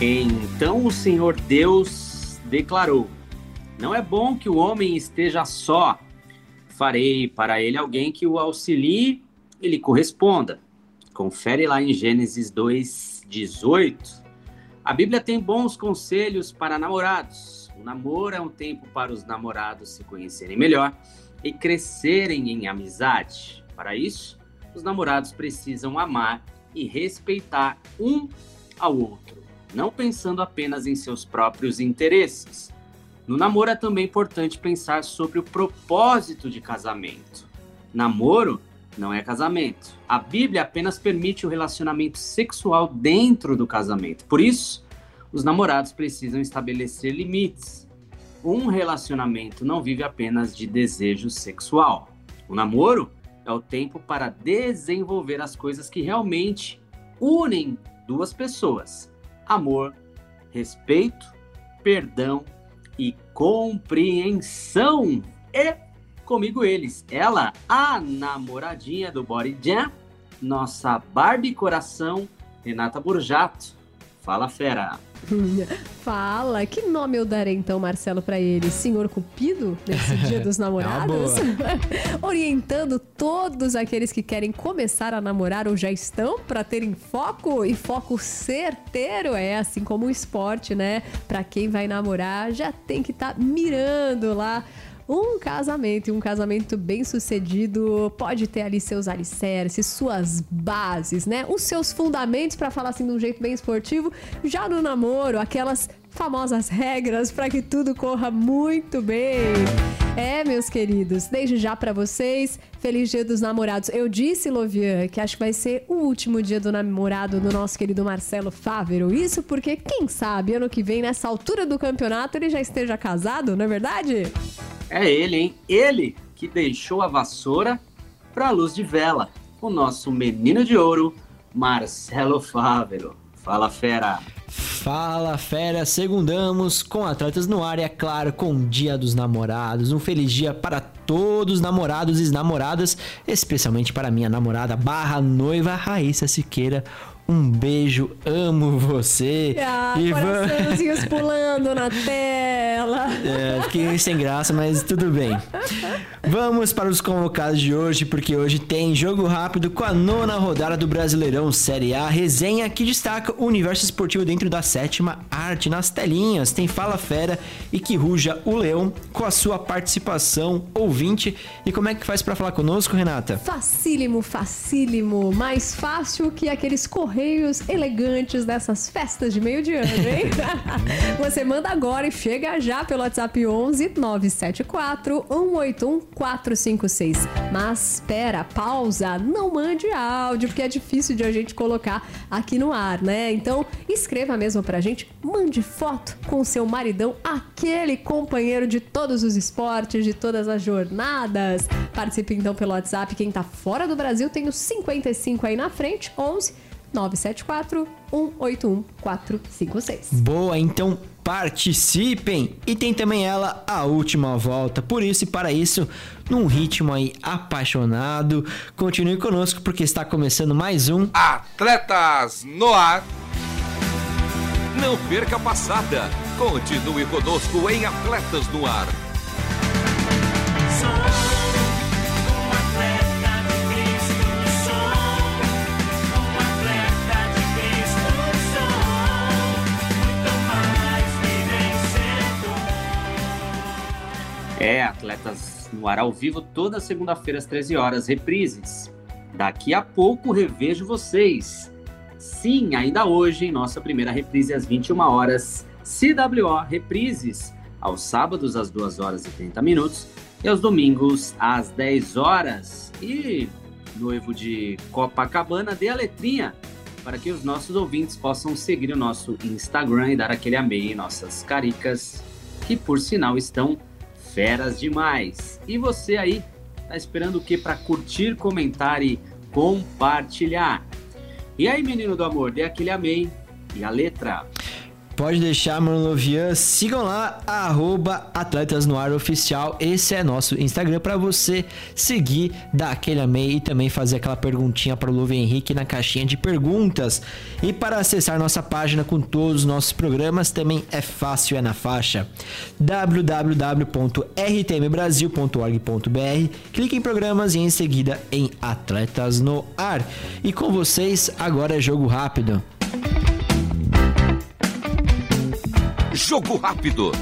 Então o Senhor Deus declarou: Não é bom que o homem esteja só. Farei para ele alguém que o auxilie e lhe corresponda. Confere lá em Gênesis 2:18. A Bíblia tem bons conselhos para namorados. O namoro é um tempo para os namorados se conhecerem melhor e crescerem em amizade. Para isso, os namorados precisam amar e respeitar um ao outro não pensando apenas em seus próprios interesses. No namoro é também importante pensar sobre o propósito de casamento. Namoro não é casamento. A Bíblia apenas permite o relacionamento sexual dentro do casamento. Por isso, os namorados precisam estabelecer limites. Um relacionamento não vive apenas de desejo sexual. O namoro é o tempo para desenvolver as coisas que realmente unem duas pessoas amor, respeito, perdão e compreensão. E comigo eles, ela, a namoradinha do Body Jam, nossa Barbie Coração, Renata Burjato. Fala, fera! Fala, que nome eu darei então, Marcelo, para ele? Senhor Cupido, nesse Dia dos é Namorados? É Orientando todos aqueles que querem começar a namorar ou já estão para terem foco e foco certeiro. É assim como o esporte, né? Para quem vai namorar, já tem que estar tá mirando lá um casamento e um casamento bem sucedido pode ter ali seus alicerces, suas bases, né? Os seus fundamentos, para falar assim de um jeito bem esportivo. Já no namoro, aquelas famosas regras para que tudo corra muito bem. É, meus queridos, desde já para vocês, feliz Dia dos Namorados. Eu disse, Lovian, que acho que vai ser o último dia do namorado do nosso querido Marcelo Fávero. Isso porque, quem sabe, ano que vem, nessa altura do campeonato, ele já esteja casado, não é verdade? É ele, hein? Ele que deixou a vassoura para a luz de vela. O nosso menino de ouro, Marcelo Fávero. Fala, fera! Fala, fera! Segundamos com Atletas no ar e, é claro, com Dia dos Namorados. Um feliz dia para todos os namorados e namoradas, especialmente para minha namorada barra noiva Raíssa Siqueira. Um beijo, amo você. Ah, e coraçãozinhos pulando na tela. É, fiquei sem graça, mas tudo bem. Vamos para os convocados de hoje, porque hoje tem jogo rápido com a nona rodada do Brasileirão Série A. Resenha que destaca o universo esportivo dentro da sétima arte nas telinhas. Tem Fala Fera e que ruja o Leão com a sua participação ouvinte. E como é que faz para falar conosco, Renata? Facílimo, facílimo. Mais fácil que aqueles correios correios elegantes dessas festas de meio de ano, hein? Você manda agora e chega já pelo WhatsApp 11 974 181 456. Mas espera, pausa, não mande áudio, porque é difícil de a gente colocar aqui no ar, né? Então, escreva mesmo pra gente, mande foto com seu maridão, aquele companheiro de todos os esportes, de todas as jornadas. Participe então pelo WhatsApp. Quem tá fora do Brasil tem o 55 aí na frente, 11 974 181 456. Boa, então participem! E tem também ela, a última volta. Por isso e para isso, num ritmo aí apaixonado, continue conosco porque está começando mais um Atletas no Ar. Não perca a passada. Continue conosco em Atletas no Ar. É, Atletas no ar ao vivo toda segunda-feira às 13 horas, reprises. Daqui a pouco revejo vocês. Sim, ainda hoje, em nossa primeira reprise às 21 horas, CWO Reprises, aos sábados às 2 horas e 30 minutos e aos domingos às 10 horas. E noivo de Copacabana, dê a letrinha para que os nossos ouvintes possam seguir o nosso Instagram e dar aquele amei em nossas caricas, que por sinal estão feras demais. E você aí, tá esperando o que para curtir, comentar e compartilhar? E aí, menino do amor, dê aquele amei e a letra. Pode deixar, mano Lovian. Sigam lá, arroba Atletas no Ar Oficial. Esse é nosso Instagram para você seguir, dar aquele amei e também fazer aquela perguntinha para o Lovian Henrique na caixinha de perguntas. E para acessar nossa página com todos os nossos programas também é fácil, é na faixa www.rtmbrasil.org.br. Clique em programas e em seguida em Atletas no Ar. E com vocês, agora é jogo rápido. Jogo rápido.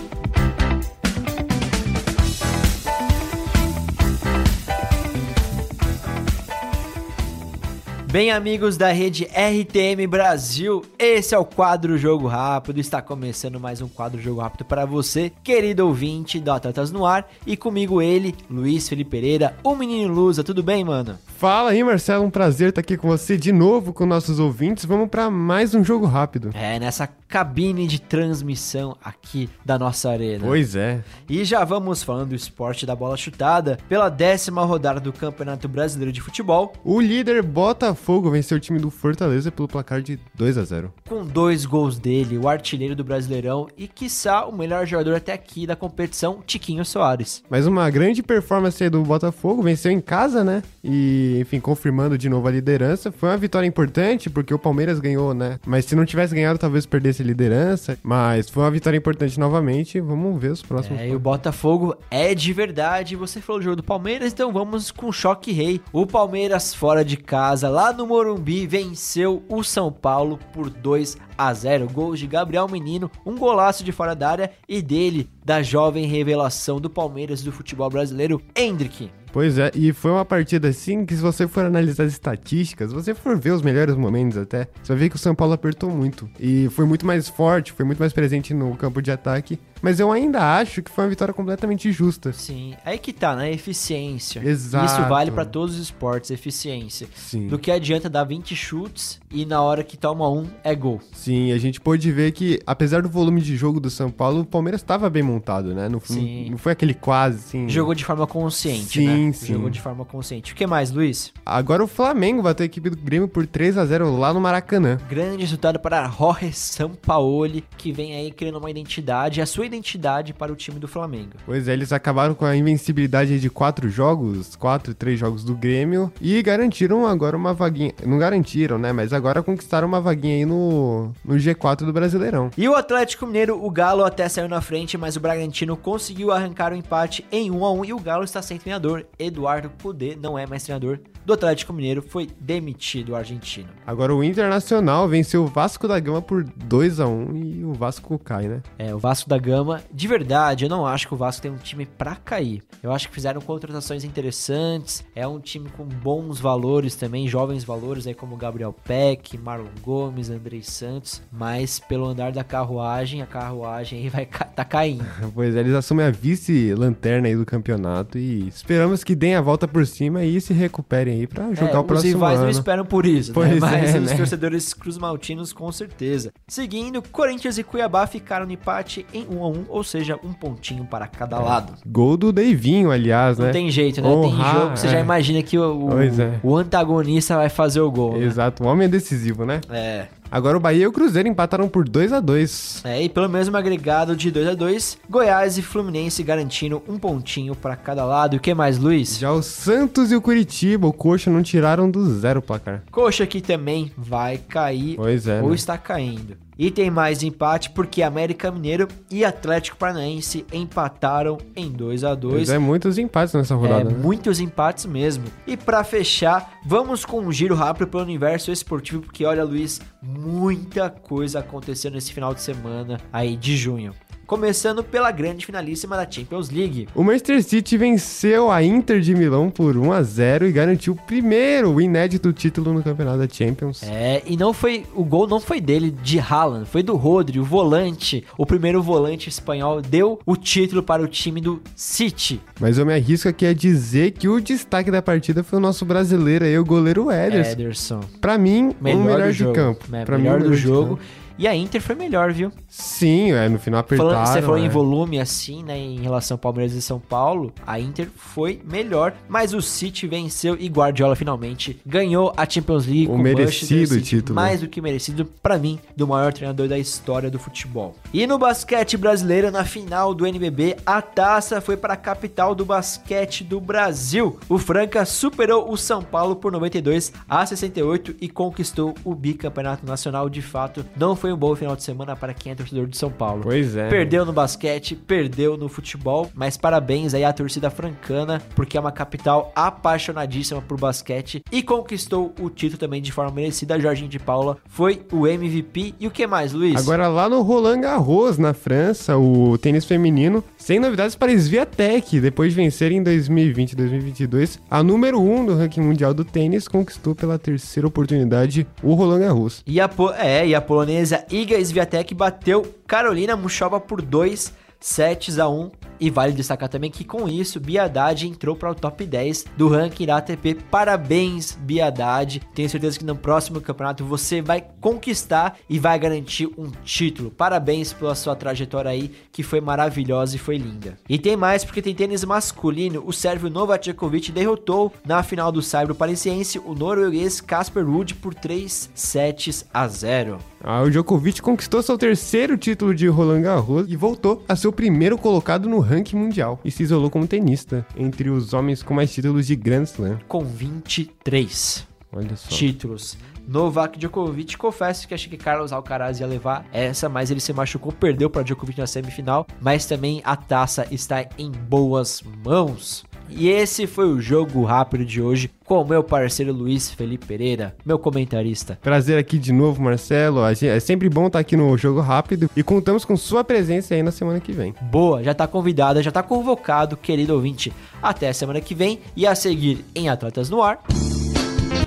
Bem, amigos da rede RTM Brasil, esse é o quadro Jogo Rápido. Está começando mais um quadro Jogo Rápido para você, querido ouvinte do Atletas no Ar. E comigo ele, Luiz Felipe Pereira, o menino Lusa. Tudo bem, mano? Fala aí, Marcelo. Um prazer estar aqui com você de novo, com nossos ouvintes. Vamos para mais um Jogo Rápido. É, nessa cabine de transmissão aqui da nossa arena. Pois é. E já vamos falando do esporte da bola chutada. Pela décima rodada do Campeonato Brasileiro de Futebol, O líder Botafogo venceu o time do Fortaleza pelo placar de 2 a 0 com dois gols dele, o artilheiro do Brasileirão e, quiçá, o melhor jogador até aqui da competição, Tiquinho Soares. Mas uma grande performance aí do Botafogo, venceu em casa, né? E, enfim, confirmando de novo a liderança. Foi uma vitória importante, porque o Palmeiras ganhou, né? Mas se não tivesse ganhado, talvez perdesse a liderança. Mas foi uma vitória importante novamente. Vamos ver os próximos. É, e o Botafogo é de verdade. Você falou do jogo do Palmeiras, então vamos com o choque rei. O Palmeiras fora de casa, lá no Morumbi, venceu o São Paulo por 2 a 0. Gols de Gabriel Menino, um golaço de fora da área e dele, da jovem revelação do Palmeiras do futebol brasileiro, Hendrick. Pois é, e foi uma partida assim que se você for analisar as estatísticas, se você for ver os melhores momentos até, você vai ver que o São Paulo apertou muito. E foi muito mais forte, foi muito mais presente no campo de ataque. Mas eu ainda acho que foi uma vitória completamente justa. Sim, aí que tá, né? Eficiência. Exato. Isso vale pra todos os esportes, eficiência. Sim. Do que adianta dar 20 chutes e na hora que toma um é gol. Sim, a gente pôde ver que, apesar do volume de jogo do São Paulo, o Palmeiras estava bem montado, né? Não, Sim. não, não foi aquele quase, assim. Jogou de forma consciente, Sim, né? sim. Jogou de forma consciente. O que mais, Luiz? Agora o Flamengo bateu a equipe do Grêmio por 3 a 0 lá no Maracanã. Grande resultado para Jorge Sampaoli, que vem aí criando uma identidade, a sua identidade para o time do Flamengo. Pois é, eles acabaram com a invencibilidade de quatro jogos, quatro, três jogos do Grêmio e garantiram agora uma vaguinha. Não garantiram, né? Mas agora conquistaram uma vaguinha aí no, no G4 do Brasileirão. E o Atlético Mineiro, o Galo até saiu na frente, mas o Bragantino conseguiu arrancar o empate em 1 a 1 e o Galo está sem treinador. Eduardo Cudê não é mais treinador do Atlético Mineiro, foi demitido o argentino. Agora o Internacional venceu o Vasco da Gama por 2 a 1 e o Vasco cai, né? É, o Vasco da Gama, de verdade, eu não acho que o Vasco tem um time pra cair. Eu acho que fizeram contratações interessantes, é um time com bons valores também, jovens valores aí como Gabriel Peck, Marlon Gomes, Andrei Santos, mas pelo andar da carruagem, a carruagem aí vai tá caindo. Pois é, eles assumem a vice-lanterna aí do campeonato e esperamos que deem a volta por cima e se recuperem aí pra jogar É, o os próximo rivais ano. não esperam por isso, né? Pois Mas é, os né? torcedores cruzmaltinos com certeza. Seguindo, Corinthians e Cuiabá ficaram no empate em 1 a 1, ou seja, um pontinho para cada lado. Gol do Deivinho, aliás, Não né? tem jeito, né? Honrar, tem jogo que você já é. imagina que o, o, é. o antagonista vai fazer o gol, né? Exato, um homem decisivo, né? É. Agora o Bahia e o Cruzeiro empataram por 2 a 2 É, e pelo mesmo agregado de 2 a 2 Goiás e Fluminense garantindo um pontinho para cada lado. E o que mais, Luiz? Já o Santos e o Curitiba, o Coxa, não tiraram do zero o placar. Coxa aqui também vai cair Pois é, ou né? está caindo. E tem mais empate porque América Mineiro e Atlético Paranaense empataram em 2 a 2 Pois é, muitos empates nessa rodada. É, né? muitos empates mesmo. E pra fechar, vamos com um giro rápido pelo universo esportivo, porque olha, Luiz, muita coisa aconteceu nesse final de semana aí de junho. Começando pela grande finalíssima da Champions League. O Manchester City venceu a Inter de Milão por 1 a 0 e garantiu o primeiro o inédito título no campeonato da Champions. É, e não foi o gol não foi dele de Haaland, foi do Rodri, o volante, o primeiro volante espanhol deu o título para o time do City. Mas eu me arrisco aqui a dizer que o destaque da partida foi o nosso brasileiro aí, o goleiro Ederson. Ederson. Pra mim, Melhor o melhor do de jogo. campo. É, Pra melhor mim, o do jogo. E a Inter foi melhor, viu? Sim, é, no final apertaram. Falando, você falou em é. volume assim, né, em relação ao Palmeiras e São Paulo, a Inter foi melhor, mas o City venceu e Guardiola finalmente ganhou a Champions League O merecido City, título. mais do que merecido pra mim, do maior treinador da história do futebol. E no basquete brasileiro, na final do NBB, a taça foi para a capital do basquete do Brasil. O Franca superou o São Paulo por 92 a 68 e conquistou o bicampeonato nacional. De fato, não foi um bom final de semana para quem é torcedor de São Paulo. Pois é. Perdeu no basquete, perdeu no futebol, mas parabéns aí à torcida francana, porque é uma capital apaixonadíssima por basquete e conquistou o título também de forma merecida. Jorginho de Paula foi o MVP. E o que mais, Luiz? Agora lá no Roland Garros, na França, o tênis feminino, sem novidades para a Sviatek, depois de vencer em 2020 e 2022, a número 1 um do ranking mundial do tênis, conquistou pela terceira oportunidade o Roland Garros. E a, po- é, e a polonesa Iga Swiatek bateu Carolina Muchova por 2 sets a 1. E vale destacar também que com isso, Biadade entrou para o top 10 do ranking da ATP. Parabéns, Biadade. Tenho certeza que no próximo campeonato você vai conquistar e vai garantir um título. Parabéns pela sua trajetória aí, que foi maravilhosa e foi linda. E tem mais, porque tem tênis masculino. O sérvio Novak Djokovic derrotou na final do Saibro Parisiense o norueguês Casper Ruud por 3 sets a 0. Ah, o Djokovic conquistou seu terceiro título de Roland Garros e voltou a ser o primeiro colocado no ranking mundial e se isolou como tenista entre os homens com mais títulos de Grand Slam. com 23 Olha só. títulos. Novak Djokovic, confesso que achei que Carlos Alcaraz ia levar essa, mas ele se machucou, perdeu para Djokovic na semifinal, mas também a taça está em boas mãos. E esse foi o jogo rápido de hoje com o meu parceiro Luiz Felipe Pereira, meu comentarista. Prazer aqui de novo, Marcelo. É sempre bom estar aqui no Jogo Rápido e contamos com sua presença aí na semana que vem. Boa, já tá convidada, já tá convocado, querido ouvinte. Até a semana que vem e a seguir em Atletas no Ar.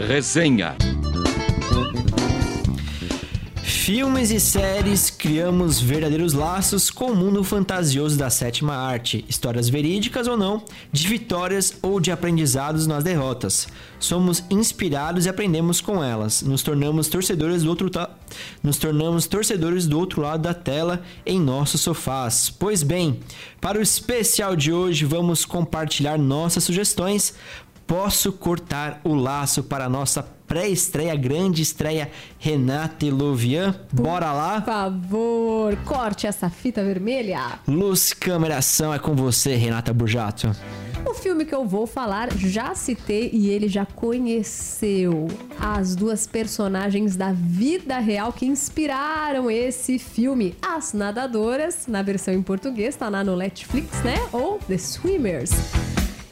Resenha. Filmes e séries criamos verdadeiros laços com o mundo fantasioso da sétima arte, histórias verídicas ou não, de vitórias ou de aprendizados nas derrotas. Somos inspirados e aprendemos com elas. Nos tornamos torcedores do outro ta- nos tornamos torcedores do outro lado da tela em nossos sofás. Pois bem, para o especial de hoje vamos compartilhar nossas sugestões. Posso cortar o laço para a nossa pré-estreia, grande estreia Renata Elovian? Bora lá? Por favor, corte essa fita vermelha. Luz, câmera, ação é com você, Renata Burjato. O filme que eu vou falar, já citei e ele já conheceu as duas personagens da vida real que inspiraram esse filme. As Nadadoras, na versão em português, tá lá no Netflix, né? Ou The Swimmers.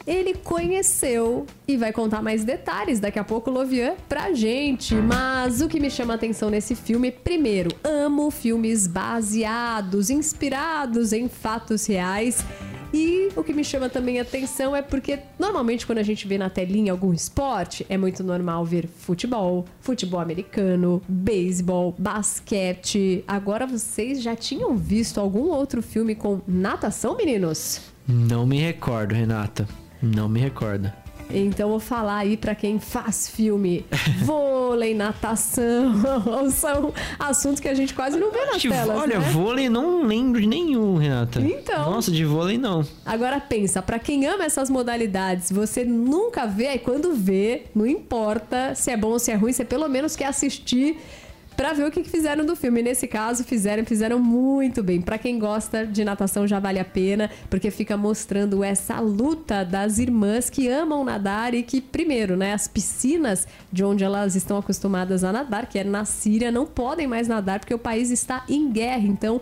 Ele conheceu e vai contar mais detalhes daqui a pouco, Lovian, pra gente. Mas o que me chama a atenção nesse filme, primeiro, amo filmes baseados, inspirados em fatos reais. E o que me chama também a atenção é porque normalmente quando a gente vê na telinha algum esporte, é muito normal ver futebol, futebol americano, beisebol, basquete. Agora vocês já tinham visto algum outro filme com natação, meninos? Não me recordo, Renata. Não me recordo. Então vou falar aí pra quem faz filme, vôlei, natação, são assuntos que a gente quase não vê nas De- telas, olha, né? vôlei não lembro de nenhum, Renata. Então. Nossa, de vôlei não. Agora pensa, pra quem ama essas modalidades, você nunca vê, aí quando vê, não importa se é bom ou se é ruim, você pelo menos quer assistir pra ver o que fizeram do filme. Nesse caso, fizeram, fizeram muito bem. Pra quem gosta de natação já vale a pena, porque fica mostrando essa luta das irmãs que amam nadar e que primeiro, né, as piscinas de onde elas estão acostumadas a nadar, que é na Síria, não podem mais nadar porque o país está em guerra. Então,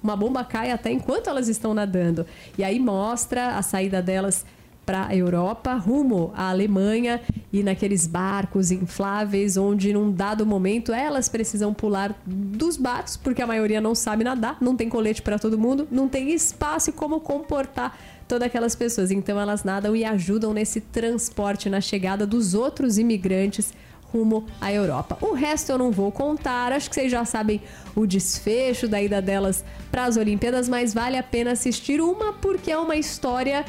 uma bomba cai até enquanto elas estão nadando. E aí mostra a saída delas para a Europa, rumo à Alemanha e naqueles barcos infláveis, onde num dado momento elas precisam pular dos barcos, porque a maioria não sabe nadar, não tem colete para todo mundo, não tem espaço e como comportar todas aquelas pessoas. Então elas nadam e ajudam nesse transporte, na chegada dos outros imigrantes rumo à Europa. O resto eu não vou contar, acho que vocês já sabem o desfecho da ida delas para as Olimpíadas, mas vale a pena assistir uma porque é uma história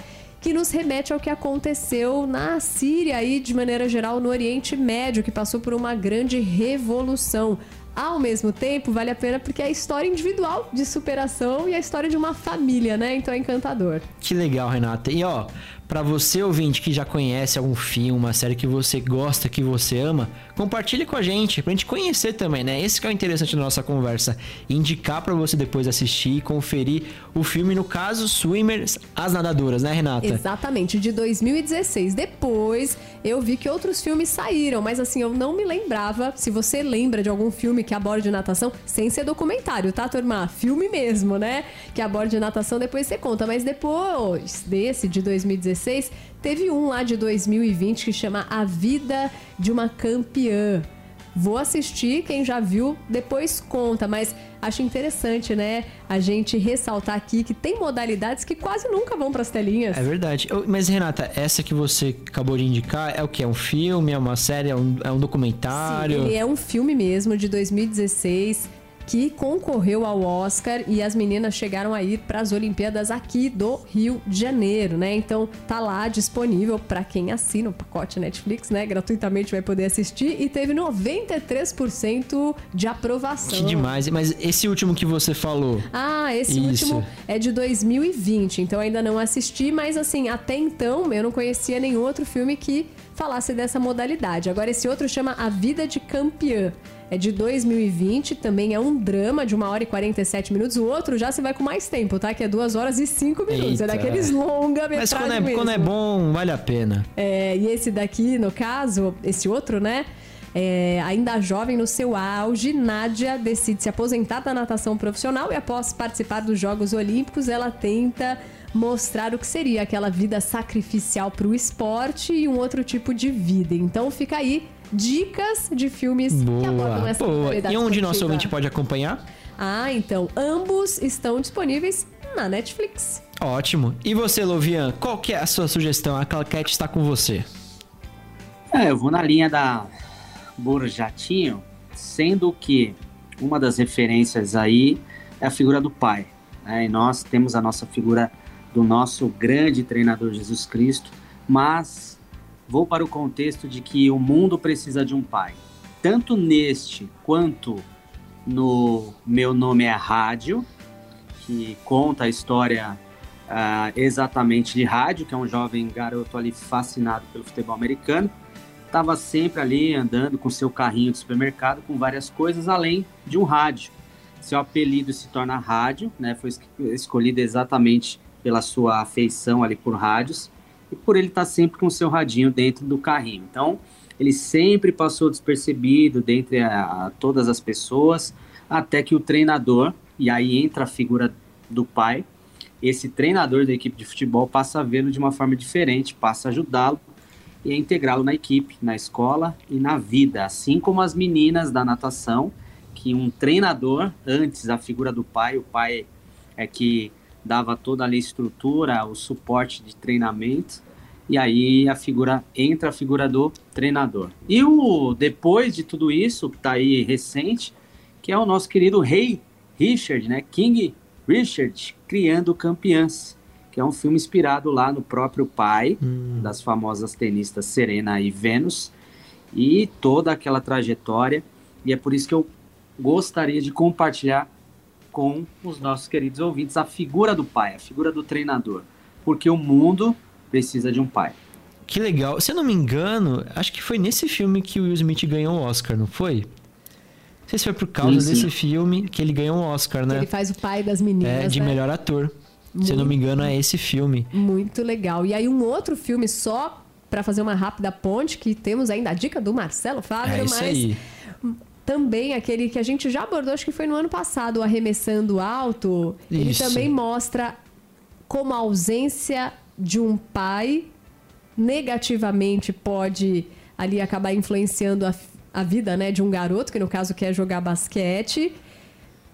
que nos remete ao que aconteceu na Síria e, de maneira geral, no Oriente Médio, que passou por uma grande revolução. Ao mesmo tempo, vale a pena porque é a história individual de superação e a história de uma família, né? Então é encantador. Que legal, Renata. E ó, para você ouvinte que já conhece algum filme, uma série que você gosta, que você ama, compartilhe com a gente, pra gente conhecer também, né? Esse que é o interessante da nossa conversa, indicar para você depois assistir e conferir o filme, no caso, Swimmers, As Nadadoras, né, Renata? Exatamente, de 2016. Depois eu vi que outros filmes saíram, mas assim, eu não me lembrava, se você lembra de algum filme que aborde natação, sem ser documentário, tá, turma? Filme mesmo, né? Que aborde natação, depois você conta, mas depois desse, de 2016, 2016, teve um lá de 2020 que chama A Vida de uma Campeã. Vou assistir, quem já viu, depois conta, mas acho interessante, né? A gente ressaltar aqui que tem modalidades que quase nunca vão para as telinhas. É verdade. Mas, Renata, essa que você acabou de indicar é o que? É um filme? É uma série? É um, é um documentário? Sim, ele é um filme mesmo, de 2016 que concorreu ao Oscar e as meninas chegaram a ir para as Olimpíadas aqui do Rio de Janeiro, né? Então tá lá disponível para quem assina o pacote Netflix, né? Gratuitamente vai poder assistir e teve 93% de aprovação. Que demais. Mas esse último que você falou. Ah, esse Isso. último é de 2020, então ainda não assisti, mas assim, até então eu não conhecia nenhum outro filme que falasse dessa modalidade. Agora esse outro chama A Vida de Campeã é de 2020, também é um drama de 1 hora e 47 minutos. O outro já se vai com mais tempo, tá? Que é 2 horas e 5 minutos. É Eita. É daqueles longa Mas quando é, quando é bom, vale a pena. É, e esse daqui, no caso, esse outro, né? É, ainda jovem no seu auge, Nádia decide se aposentar da natação profissional e após participar dos Jogos Olímpicos, ela tenta mostrar o que seria aquela vida sacrificial para o esporte e um outro tipo de vida. Então fica aí dicas de filmes boa, que abordam essa boa. E onde nosso ouvinte pode acompanhar? Ah, então, ambos estão disponíveis na Netflix. Ótimo. E você, Lovian, qual que é a sua sugestão? A Calquete está com você. É, eu vou na linha da Borjatinho, sendo que uma das referências aí é a figura do pai. Né? E nós temos a nossa figura do nosso grande treinador Jesus Cristo, mas vou para o contexto de que o mundo precisa de um pai. Tanto neste quanto no Meu Nome é Rádio, que conta a história uh, exatamente de rádio, que é um jovem garoto ali fascinado pelo futebol americano. Estava sempre ali andando com seu carrinho de supermercado com várias coisas, além de um rádio. Seu apelido se torna rádio, né? Foi escolhido exatamente pela sua afeição ali por rádios e por ele estar tá sempre com o seu radinho dentro do carrinho. Então, ele sempre passou despercebido dentre a, a, todas as pessoas, até que o treinador, e aí entra a figura do pai, esse treinador da equipe de futebol passa a vê-lo de uma forma diferente, passa a ajudá-lo e a integrá-lo na equipe, na escola e na vida, assim como as meninas da natação, que um treinador, antes a figura do pai, o pai é que dava toda a estrutura, o suporte de treinamento, e aí a figura entra a figura do treinador. E o depois de tudo isso, que está aí recente, que é o nosso querido rei Richard, né? King Richard, criando campeãs, que é um filme inspirado lá no próprio pai hum. das famosas tenistas Serena e Venus, e toda aquela trajetória. E é por isso que eu gostaria de compartilhar com os nossos queridos ouvintes a figura do pai, a figura do treinador. Porque o mundo precisa de um pai. Que legal. Se eu não me engano, acho que foi nesse filme que o Will Smith ganhou o Oscar, não foi? Não sei se foi por causa sim, sim. desse filme que ele ganhou o Oscar, né? Ele faz o pai das meninas. É, de né? melhor ator. Muito, se eu não me engano, é esse filme. Muito legal. E aí, um outro filme só para fazer uma rápida ponte, que temos ainda a dica do Marcelo Fábio, é isso mas aí também aquele que a gente já abordou, acho que foi no ano passado, o Arremessando Alto. Isso. Ele também mostra como a ausência de um pai negativamente pode ali acabar influenciando a, a vida né, de um garoto, que no caso quer jogar basquete,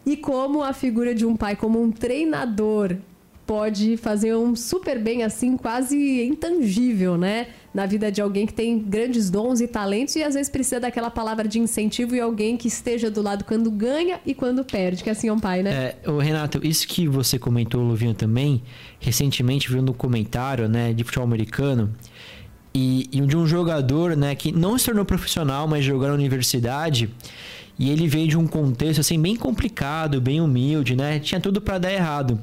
e como a figura de um pai como um treinador pode fazer um super bem assim, quase intangível, né? Na vida de alguém que tem grandes dons e talentos e às vezes precisa daquela palavra de incentivo e alguém que esteja do lado quando ganha e quando perde, que assim é um pai, né? É, Renato, isso que você comentou, Luvinho, também, recentemente viu no comentário, né, de futebol americano, e, e de um jogador, né, que não se tornou profissional, mas jogou na universidade, e ele veio de um contexto assim bem complicado, bem humilde, né? Tinha tudo para dar errado.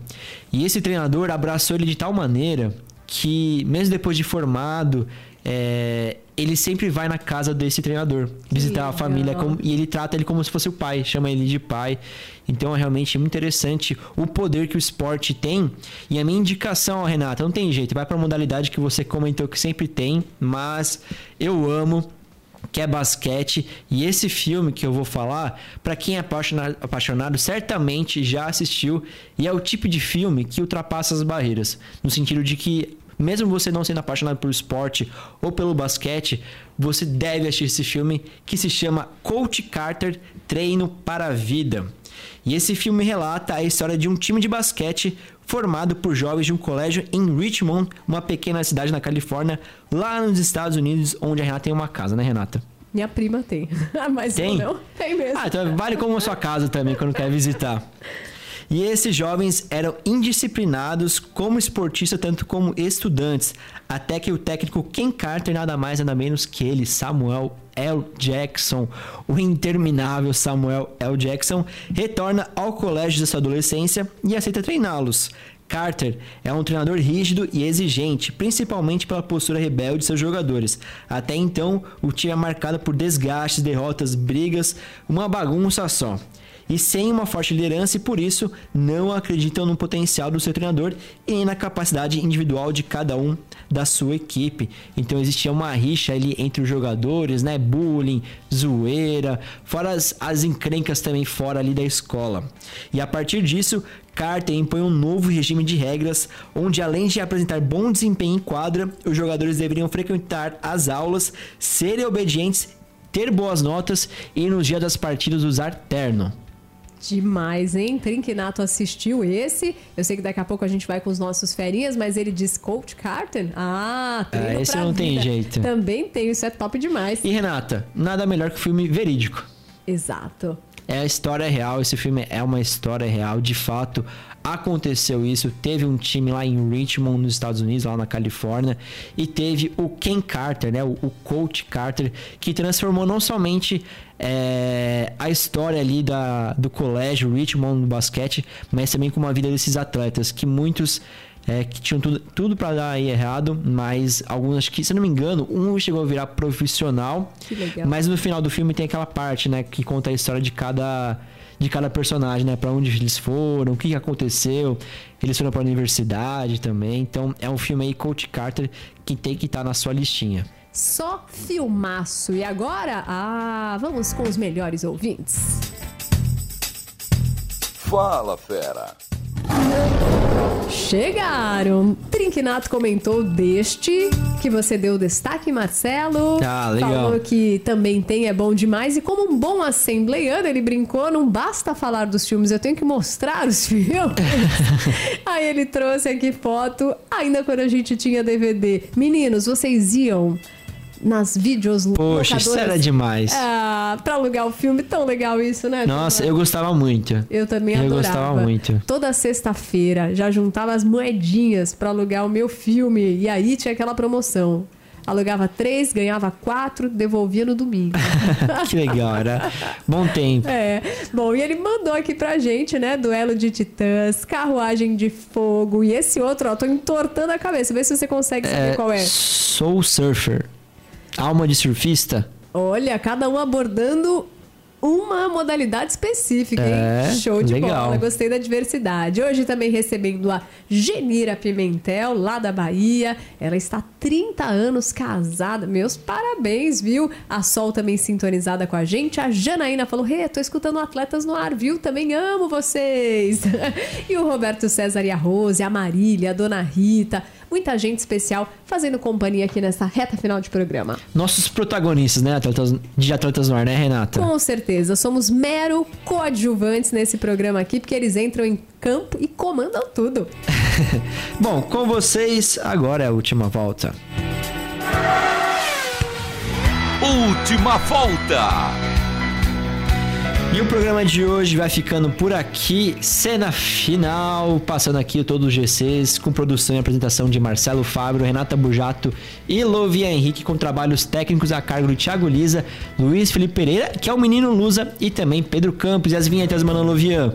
E esse treinador abraçou ele de tal maneira que, mesmo depois de formado, é, ele sempre vai na casa desse treinador visitar a família como, e ele trata ele como se fosse o pai, chama ele de pai. Então é realmente muito interessante o poder que o esporte tem. E a minha indicação, Renata, não tem jeito, vai para a modalidade que você comentou que sempre tem, mas eu amo que é basquete. E esse filme que eu vou falar, para quem é apaixonado, apaixonado, certamente já assistiu. E é o tipo de filme que ultrapassa as barreiras. No sentido de que, mesmo você não sendo apaixonado pelo esporte ou pelo basquete, você deve assistir esse filme que se chama Coach Carter Treino para a Vida. E esse filme relata a história de um time de basquete formado por jovens de um colégio em Richmond, uma pequena cidade na Califórnia, lá nos Estados Unidos, onde a Renata tem uma casa, né, Renata? Minha prima tem. Mas tem? não, tem mesmo. Ah, então vale como a sua casa também, quando quer visitar. E esses jovens eram indisciplinados como esportistas, tanto como estudantes, até que o técnico Ken Carter, nada mais nada menos que ele, Samuel L. Jackson, o interminável Samuel L. Jackson, retorna ao colégio de sua adolescência e aceita treiná-los. Carter é um treinador rígido e exigente, principalmente pela postura rebelde de seus jogadores. Até então, o time é marcado por desgastes, derrotas, brigas, uma bagunça só e sem uma forte liderança e por isso não acreditam no potencial do seu treinador e na capacidade individual de cada um da sua equipe. Então existia uma rixa ali entre os jogadores, né? Bullying, zoeira, fora as, as encrencas também fora ali da escola. E a partir disso, Carter impõe um novo regime de regras, onde além de apresentar bom desempenho em quadra, os jogadores deveriam frequentar as aulas, serem obedientes, ter boas notas e nos dias das partidas usar terno. Demais, hein? Trinquinato assistiu esse. Eu sei que daqui a pouco a gente vai com os nossos ferinhas, mas ele diz Coach Carter. Ah, treino é, esse não vida. tem jeito. Também tem, isso é top demais. E Renata, nada melhor que filme verídico. Exato. É a história real, esse filme é uma história real, de fato aconteceu isso. Teve um time lá em Richmond, nos Estados Unidos, lá na Califórnia, e teve o Ken Carter, né, o, o coach Carter, que transformou não somente é, a história ali da, do colégio Richmond no basquete, mas também com a vida desses atletas, que muitos é, que tinham tudo, tudo para dar aí errado, mas alguns, acho que, se não me engano, um chegou a virar profissional. Mas no final do filme tem aquela parte, né, que conta a história de cada de cada personagem, né, para onde eles foram, o que aconteceu. Eles foram para a universidade também. Então, é um filme aí Coach Carter que tem que estar tá na sua listinha. Só filmaço. E agora, ah, vamos com os melhores ouvintes. Fala, fera. Chegaram! Trinquinato comentou deste que você deu destaque, Marcelo. Ah, legal. Falou que também tem, é bom demais. E como um bom assembleiano, ele brincou, não basta falar dos filmes, eu tenho que mostrar os filmes. Aí ele trouxe aqui foto, ainda quando a gente tinha DVD. Meninos, vocês iam nas vídeos Poxa, isso era demais. Ah, pra alugar o filme, tão legal isso, né? Nossa, eu gostava muito. Eu também eu adorava. gostava muito. Toda sexta-feira já juntava as moedinhas pra alugar o meu filme. E aí tinha aquela promoção. Alugava três, ganhava quatro, devolvia no domingo. que legal, era bom tempo. É. Bom, e ele mandou aqui pra gente, né? Duelo de titãs, carruagem de fogo e esse outro, ó, tô entortando a cabeça. Vê se você consegue saber qual é. Soul Surfer. Alma de surfista. Olha, cada um abordando uma modalidade específica, hein? É, Show de legal. bola, gostei da diversidade. Hoje também recebendo a Genira Pimentel, lá da Bahia. Ela está há 30 anos casada. Meus parabéns, viu? A Sol também sintonizada com a gente. A Janaína falou: Rê, tô escutando Atletas no Ar, viu? Também amo vocês. e o Roberto César e a Rose, a Marília, a Dona Rita. Muita gente especial fazendo companhia aqui nessa reta final de programa. Nossos protagonistas, né, atletas, de Atletas no Ar, né, Renata? Com certeza, somos mero coadjuvantes nesse programa aqui, porque eles entram em campo e comandam tudo. Bom, com vocês, agora é a última volta. Última volta. E o programa de hoje vai ficando por aqui, cena final, passando aqui todos os GCs, com produção e apresentação de Marcelo Fábio, Renata Bujato e Lovia Henrique, com trabalhos técnicos a cargo do Thiago Lisa, Luiz Felipe Pereira, que é o menino Lusa, e também Pedro Campos e as vinhetas, mano Lovian.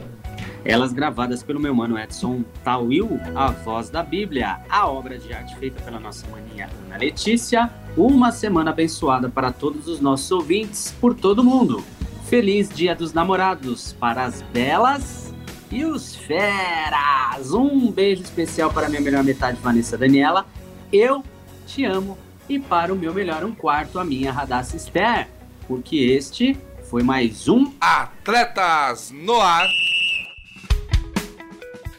Elas gravadas pelo meu mano Edson Tawil, a voz da Bíblia, a obra de arte feita pela nossa maninha Ana Letícia. Uma semana abençoada para todos os nossos ouvintes por todo mundo. Feliz Dia dos Namorados para as belas e os feras. Um beijo especial para minha melhor metade, Vanessa Daniela. Eu te amo. E para o meu melhor um quarto, a minha Radassa Esther. Porque este foi mais um Atletas no Ar.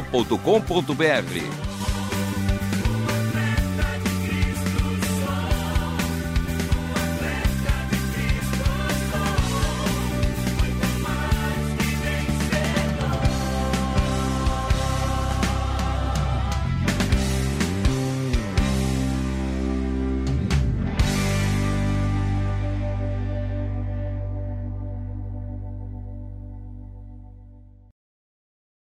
transmundial.com.br.